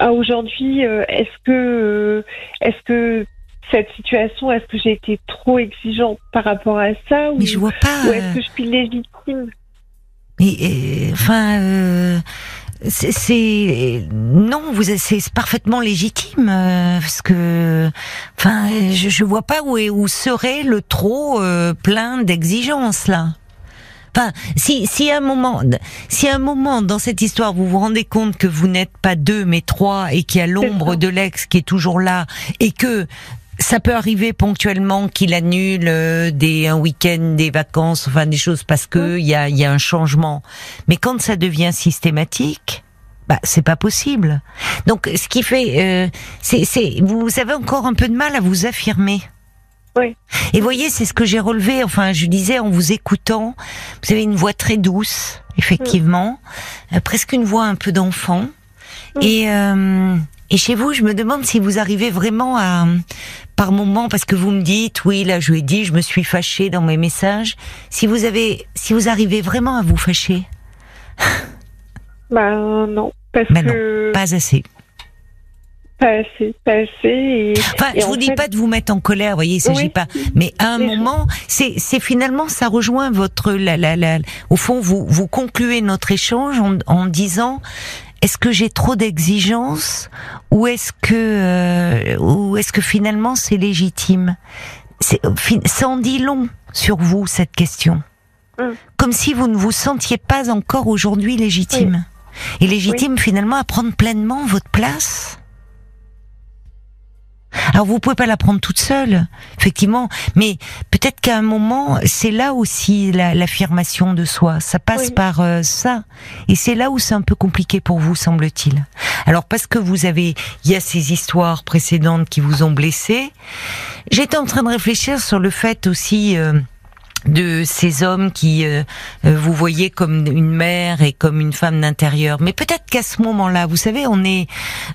aujourd'hui, euh, est-ce que, euh, est-ce que cette situation, est-ce que j'ai été trop exigeante par rapport à ça ou, Mais je vois pas. Ou est-ce que je suis légitime? Mais enfin, euh, c'est non, vous c'est parfaitement légitime parce que, enfin, je, je vois pas où est où serait le trop plein d'exigences là. Enfin, si, si à un moment, si à un moment dans cette histoire vous vous rendez compte que vous n'êtes pas deux mais trois et qu'il y a l'ombre de l'ex qui est toujours là et que ça peut arriver ponctuellement qu'il annule euh, des un week-end, des vacances, enfin des choses parce que il y a, y a un changement. Mais quand ça devient systématique, bah c'est pas possible. Donc ce qui fait, euh, c'est, vous avez encore un peu de mal à vous affirmer. Oui. Et voyez, c'est ce que j'ai relevé. Enfin, je disais en vous écoutant, vous avez une voix très douce, effectivement, euh, presque une voix un peu d'enfant. Et euh, et chez vous, je me demande si vous arrivez vraiment à, par moment, parce que vous me dites, oui, là, je lui ai dit, je me suis fâchée dans mes messages. Si vous avez, si vous arrivez vraiment à vous fâcher? Ben non, parce ben que. Non, pas assez. Pas assez, pas assez. Et, enfin, je vous dis pas de vous mettre en colère, vous voyez, il s'agit pas. Mais à un moment, c'est, c'est finalement, ça rejoint votre, la, la, la, au fond, vous, vous concluez notre échange en, en disant, est-ce que j'ai trop d'exigences ou est-ce que, euh, ou est-ce que finalement c'est légitime? C'est, Ça en dit long sur vous cette question. Hum. Comme si vous ne vous sentiez pas encore aujourd'hui légitime. Et légitime finalement à prendre pleinement votre place. Alors vous pouvez pas la prendre toute seule, effectivement, mais peut-être qu'à un moment, c'est là aussi l'affirmation de soi. Ça passe par euh, ça, et c'est là où c'est un peu compliqué pour vous, semble-t-il. Alors parce que vous avez, il y a ces histoires précédentes qui vous ont blessé. J'étais en train de réfléchir sur le fait aussi. Euh, de ces hommes qui euh, euh, vous voyez comme une mère et comme une femme d'intérieur. Mais peut-être qu'à ce moment-là, vous savez, on est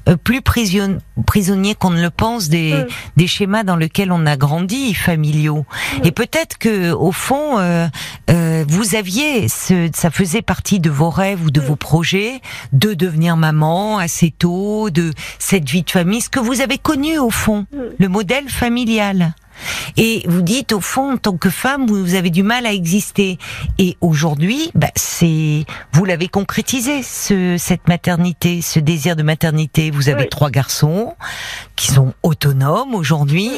euh, plus prisonnier qu'on ne le pense des, des schémas dans lesquels on a grandi, familiaux. Et peut-être que au fond, vous aviez, ce, ça faisait partie de vos rêves ou de vos projets de devenir maman assez tôt, de cette vie de famille, ce que vous avez connu au fond, le modèle familial. Et vous dites au fond, en tant que femme, vous avez du mal à exister. Et aujourd'hui, bah, c'est vous l'avez concrétisé ce, cette maternité, ce désir de maternité. Vous avez trois garçons qui sont autonomes aujourd'hui,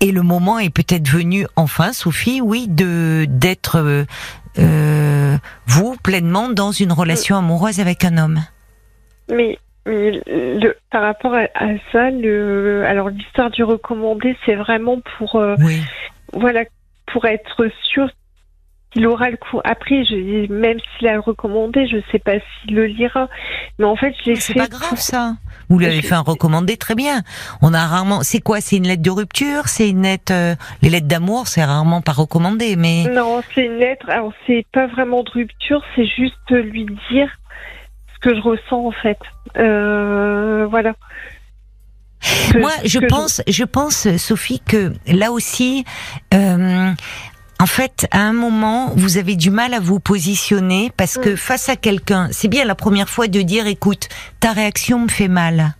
et le moment est peut-être venu enfin, Sophie, oui, de d'être euh, euh vous pleinement dans une relation amoureuse avec un homme. Mais le, par rapport à, ça, le, alors l'histoire du recommandé, c'est vraiment pour, euh, voilà, pour être sûr qu'il aura le coup. Après, je, même s'il a recommandé, je sais pas s'il le lira. Mais en fait, j'ai C'est pas grave ça. Vous lui avez fait un recommandé, très bien. On a rarement. C'est quoi C'est une lettre de rupture? C'est une lettre. Euh, les lettres d'amour, c'est rarement pas recommandé, mais. Non, c'est une lettre. Alors, c'est pas vraiment de rupture. C'est juste lui dire que je ressens en fait. Euh, voilà. Moi, je pense, je... pense, Sophie, que là aussi, euh, en fait, à un moment, vous avez du mal à vous positionner parce que mm. face à quelqu'un, c'est bien la première fois de dire, écoute, ta réaction me fait mal.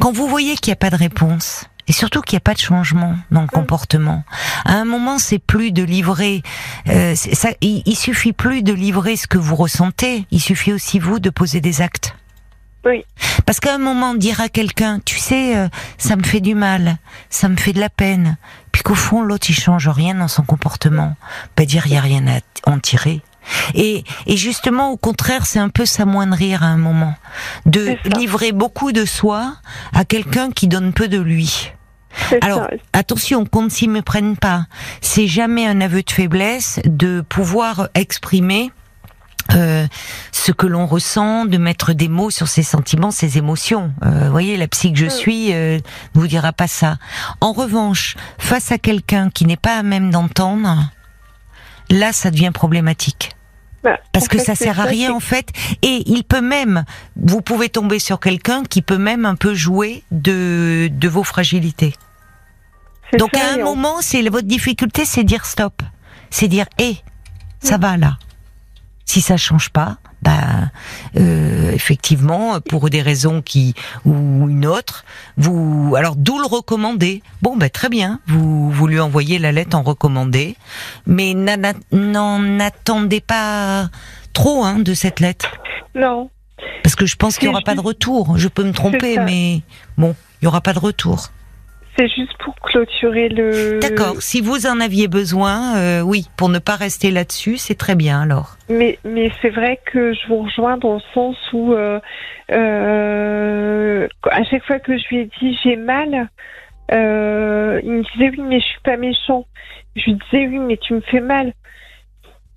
Quand vous voyez qu'il n'y a pas de réponse, et surtout qu'il n'y a pas de changement dans le comportement. À un moment, c'est plus de livrer. Euh, ça, il, suffit plus de livrer ce que vous ressentez. Il suffit aussi vous de poser des actes. Oui. Parce qu'à un moment, dire à quelqu'un, tu sais, euh, ça me fait du mal, ça me fait de la peine, puis qu'au fond, l'autre, il change rien dans son comportement, pas dire, il y a rien à en tirer. Et, et justement, au contraire, c'est un peu s'amoindrir à un moment, de livrer beaucoup de soi à quelqu'un qui donne peu de lui. Alors, ça. attention, qu'on ne s'y méprenne pas. C'est jamais un aveu de faiblesse de pouvoir exprimer euh, ce que l'on ressent, de mettre des mots sur ses sentiments, ses émotions. Euh, vous voyez, la psy que je suis euh, ne vous dira pas ça. En revanche, face à quelqu'un qui n'est pas à même d'entendre, là, ça devient problématique. Bah, Parce que fait, ça sert à rien en fait. Et il peut même, vous pouvez tomber sur quelqu'un qui peut même un peu jouer de, de vos fragilités. Donc ça, à un moment, c'est votre difficulté, c'est dire stop, c'est dire hé, ça va là. Si ça change pas, bah euh, effectivement, pour des raisons qui ou une autre, vous alors d'où le recommander. Bon, bah très bien, vous vous lui envoyez la lettre en recommandé, mais n'en attendez pas trop hein, de cette lettre, Non. parce que je pense qu'il y C'est aura pas de retour. Je peux me tromper, mais bon, il y aura pas de retour. C'est juste pour clôturer le. D'accord. Si vous en aviez besoin, euh, oui, pour ne pas rester là-dessus, c'est très bien alors. Mais, mais c'est vrai que je vous rejoins dans le sens où, euh, euh, à chaque fois que je lui ai dit j'ai mal, il me disait oui, mais je suis pas méchant. Je lui disais oui, mais tu me fais mal.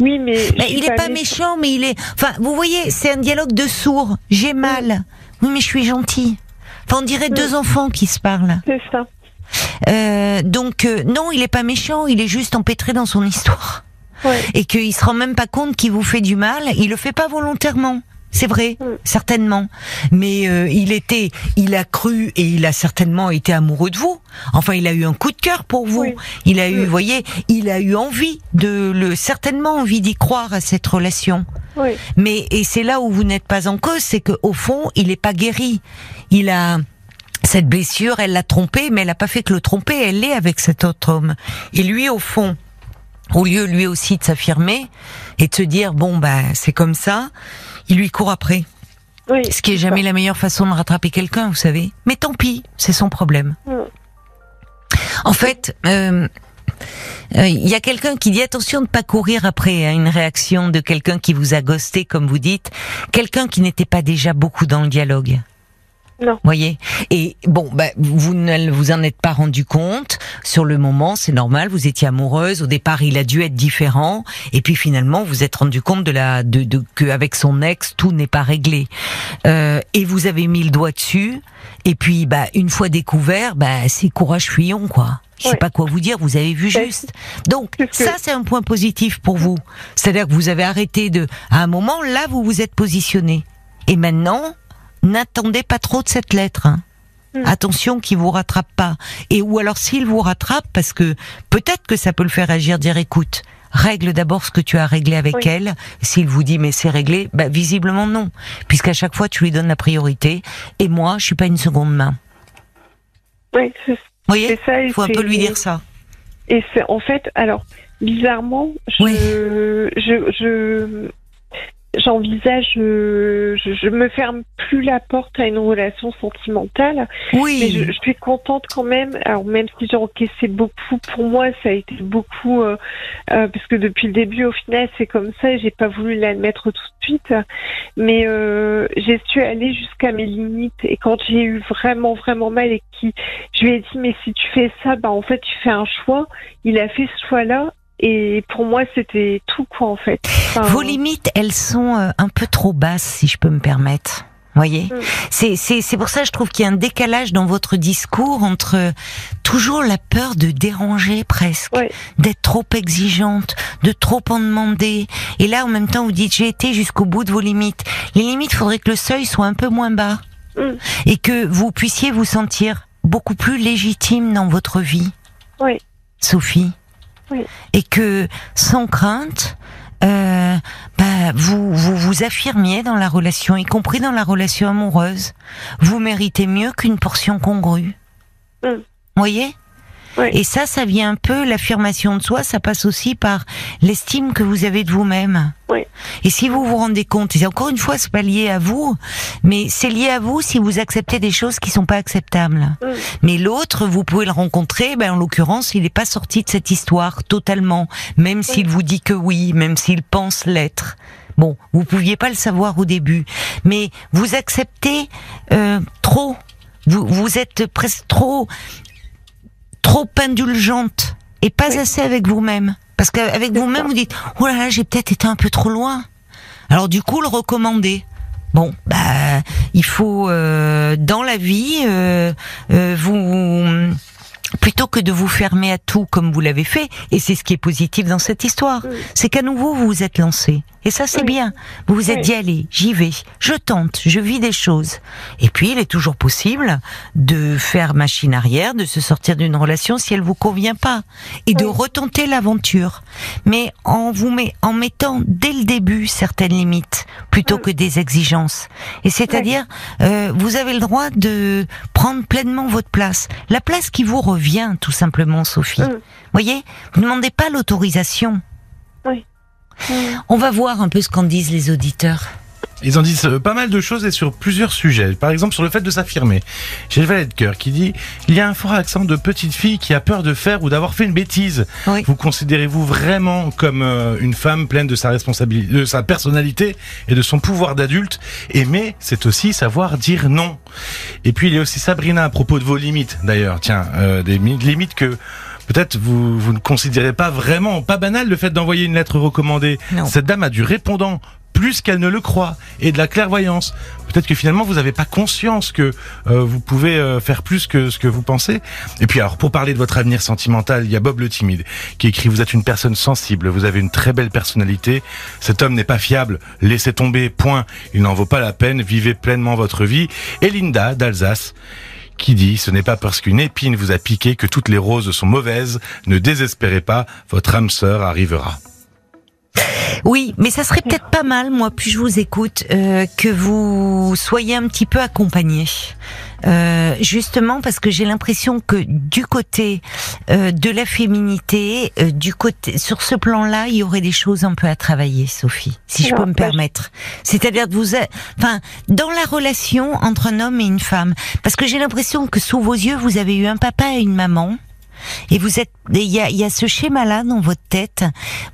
Oui, mais. il est pas méchant, mais il est. Enfin, vous voyez, c'est un dialogue de sourds. J'ai mal. Oui, mais je suis gentil. Enfin, on dirait Mm. deux enfants qui se parlent. C'est ça. Euh, donc euh, non, il est pas méchant. Il est juste empêtré dans son histoire Ouais. et qu'il se rend même pas compte qu'il vous fait du mal. Il le fait pas volontairement. C'est vrai, Mm. certainement. Mais euh, il était, il a cru et il a certainement été amoureux de vous. Enfin, il a eu un coup de cœur pour vous. Oui. Il a eu, Mm. vous voyez, il a eu envie de le, certainement envie d'y croire à cette relation. Oui. Mais et c'est là où vous n'êtes pas en cause, c'est que au fond, il n'est pas guéri. Il a cette blessure, elle l'a trompé, mais elle n'a pas fait que le tromper, elle l'est avec cet autre homme. Et lui, au fond, au lieu lui aussi de s'affirmer et de se dire bon bah c'est comme ça, il lui court après. Oui. Ce qui est jamais ça. la meilleure façon de rattraper quelqu'un, vous savez. Mais tant pis, c'est son problème. Mm. En fait, euh, euh, il y a quelqu'un qui dit attention de ne pas courir après hein, une réaction de quelqu'un qui vous a ghosté, comme vous dites, quelqu'un qui n'était pas déjà beaucoup dans le dialogue. Non. Voyez? Et bon, bah, vous ne vous en êtes pas rendu compte sur le moment, c'est normal. Vous étiez amoureuse. Au départ, il a dû être différent. Et puis finalement, vous êtes rendu compte de la, de, de qu'avec son ex, tout n'est pas réglé. Euh, et vous avez mis le doigt dessus. Et puis, bah, une fois découvert, bah, c'est courage fuyons, quoi. Je sais Ouais. pas quoi vous dire. Vous avez vu juste. Donc, ça, c'est un point positif pour vous. C'est-à-dire que vous avez arrêté de, à un moment, là, vous vous êtes positionné. Et maintenant, n'attendez pas trop de cette lettre. hein. Mm. Attention qu'il vous rattrape pas. Et ou alors s'il vous rattrape, parce que peut-être que ça peut le faire agir, dire écoute, règle d'abord ce que tu as réglé avec Oui. elle. S'il vous dit mais c'est réglé, bah visiblement non, puisqu'à chaque fois tu lui donnes la priorité. Et moi, je suis pas une seconde main. Oui, c'est Vous voyez ça. Il faut un peu lui dire ça. Et c'est en fait, alors bizarrement, je, Oui. je, je, j'envisage, je, je, je me ferme plus la porte à une relation sentimentale, mais Oui. je, je suis contente quand même. Alors même si j'ai encaissé beaucoup, pour moi ça a été beaucoup euh, euh, parce que depuis le début, au final, c'est comme ça. et J'ai pas voulu l'admettre tout de suite, mais euh, j'ai su aller jusqu'à mes limites. Et quand j'ai eu vraiment, vraiment mal et qui, je lui ai dit, mais si tu fais ça, bah en fait, tu fais un choix. Il a fait ce choix-là. Et pour moi, c'était tout quoi en fait. Enfin, Vos limites, elles sont euh, un peu trop basses, si je peux me permettre. Voyez, Mm. c'est c'est c'est pour ça que je trouve qu'il y a un décalage dans votre discours entre toujours la peur de déranger presque, d'être trop exigeante, de trop en demander, et là en même temps vous dites j'ai été jusqu'au bout de vos limites. Les limites, faudrait que le seuil soit un peu moins bas Mm. et que vous puissiez vous sentir beaucoup plus légitime dans votre vie. Oui. Sophie. Oui. Et que sans crainte, euh, bah, vous, vous vous affirmiez dans la relation, y compris dans la relation amoureuse. Vous méritez mieux qu'une portion congrue. Mm. Voyez? Et ça, ça vient un peu, l'affirmation de soi, ça passe aussi par l'estime que vous avez de vous-même. Et si vous vous rendez compte, et encore une fois, c'est pas lié à vous, mais c'est lié à vous si vous acceptez des choses qui sont pas acceptables. Mm. Mais l'autre, vous pouvez le rencontrer, ben en l'occurrence, il n'est pas sorti de cette histoire totalement, même s'il vous dit que oui, même s'il pense l'être. Bon, vous pouviez pas le savoir au début, mais vous acceptez euh, trop. Vous, vous êtes presque trop trop indulgente et pas assez avec vous-même. Parce qu'avec vous-même, vous dites, oh là là, j'ai peut-être été un peu trop loin. Alors du coup, le recommander. Bon, bah, il faut euh, dans la vie, euh, euh, vous plutôt que de vous fermer à tout comme vous l'avez fait, et c'est ce qui est positif dans cette histoire, c'est qu'à nouveau vous vous êtes lancé. Et ça c'est bien. Vous vous êtes dit allez, j'y vais, je tente, je vis des choses. Et puis il est toujours possible de faire machine arrière, de se sortir d'une relation si elle vous convient pas, et de retenter l'aventure. Mais en vous met, en mettant dès le début certaines limites plutôt que des exigences. Et c'est-à-dire, euh, vous avez le droit de prendre pleinement votre place, la place qui vous revient vient tout simplement, Sophie. Mm. Voyez, vous ne demandez pas l'autorisation. Oui. On va voir un peu ce qu'en disent les auditeurs. Ils en disent euh, pas mal de choses et sur plusieurs sujets. Par exemple, sur le fait de s'affirmer. J'ai le valet de cœur qui dit il y a un fort accent de petite fille qui a peur de faire ou d'avoir fait une bêtise. Vous considérez-vous vraiment comme euh, une femme pleine de sa responsabilité, de sa personnalité et de son pouvoir d'adulte? Aimer, c'est aussi savoir dire non. Et puis il y a aussi Sabrina à propos de vos limites. D'ailleurs, tiens, euh, des limites que peut-être vous, vous ne considérez pas vraiment, pas banal le fait d'envoyer une lettre recommandée. Cette dame a du répondant plus qu'elle ne le croit et de la clairvoyance. Peut-être que finalement vous n'avez pas conscience que euh, vous pouvez euh, faire plus que ce que vous pensez. Et puis alors pour parler de votre avenir sentimental, il y a Bob le timide qui écrit vous êtes une personne sensible, vous avez une très belle personnalité. Cet homme n'est pas fiable, laissez tomber. Point. Il n'en vaut pas la peine. Vivez pleinement votre vie. Et Linda d'Alsace qui dit ce n'est pas parce qu'une épine vous a piqué que toutes les roses sont mauvaises. Ne désespérez pas, votre âme sœur arrivera. Oui, mais ça serait peut-être pas mal, moi, puis je vous écoute, euh, que vous soyez un petit peu accompagné. Euh, justement parce que j'ai l'impression que du côté euh, de la féminité, du côté sur ce plan-là, il y aurait des choses un peu à travailler, Sophie, si je peux me permettre. C'est-à-dire de vous, enfin, dans la relation entre un homme et une femme, parce que j'ai l'impression que sous vos yeux, vous avez eu un papa et une maman et vous êtes, il y a, y a, ce schéma-là dans votre tête.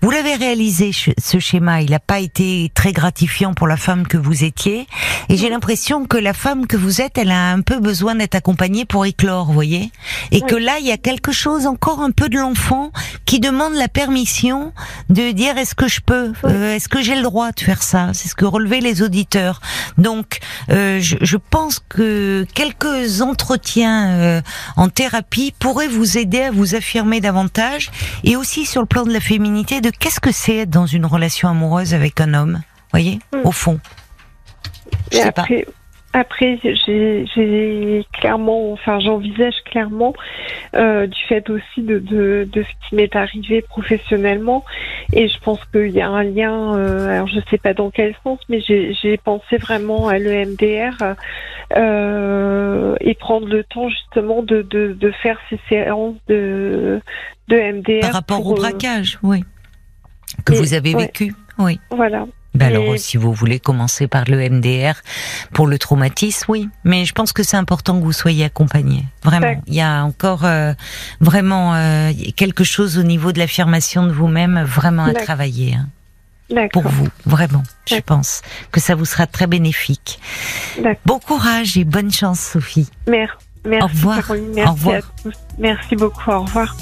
Vous l'avez réalisé, ce schéma. Il n'a pas été très gratifiant pour la femme que vous étiez. Et j'ai l'impression que la femme que vous êtes, elle a un peu besoin d'être accompagnée pour éclore, vous voyez. Et que là, il y a quelque chose encore un peu de l'enfant qui demande la permission de dire est-ce que je peux, euh, est-ce que j'ai le droit de faire ça? C'est ce que relevaient les auditeurs. Donc, euh, je, je, pense que quelques entretiens euh, en thérapie pourraient vous aider à vous affirmer davantage et aussi sur le plan de la féminité de qu'est-ce que c'est être dans une relation amoureuse avec un homme, voyez, hmm. au fond. Je sais pas. Après, j'ai clairement, enfin, j'envisage clairement euh, du fait aussi de, de, de ce qui m'est arrivé professionnellement, et je pense qu'il y a un lien. Euh, alors, je sais pas dans quel sens, mais j'ai pensé vraiment à l'EMDR euh, et prendre le temps justement de, de, de faire ces séances de, de MDR. Par rapport au braquage, oui, que vous avez vécu, oui. Voilà. Ben alors, si vous voulez commencer par le MDR pour le traumatisme, oui. Mais je pense que c'est important que vous soyez accompagné. Vraiment, il y a encore euh, vraiment euh, quelque chose au niveau de l'affirmation de vous-même vraiment à travailler. Hein. Pour vous, vraiment, je pense que ça vous sera très bénéfique. Bon courage et bonne chance, Sophie. Merci. Merci. Au revoir. Merci au revoir. Merci beaucoup. Au revoir.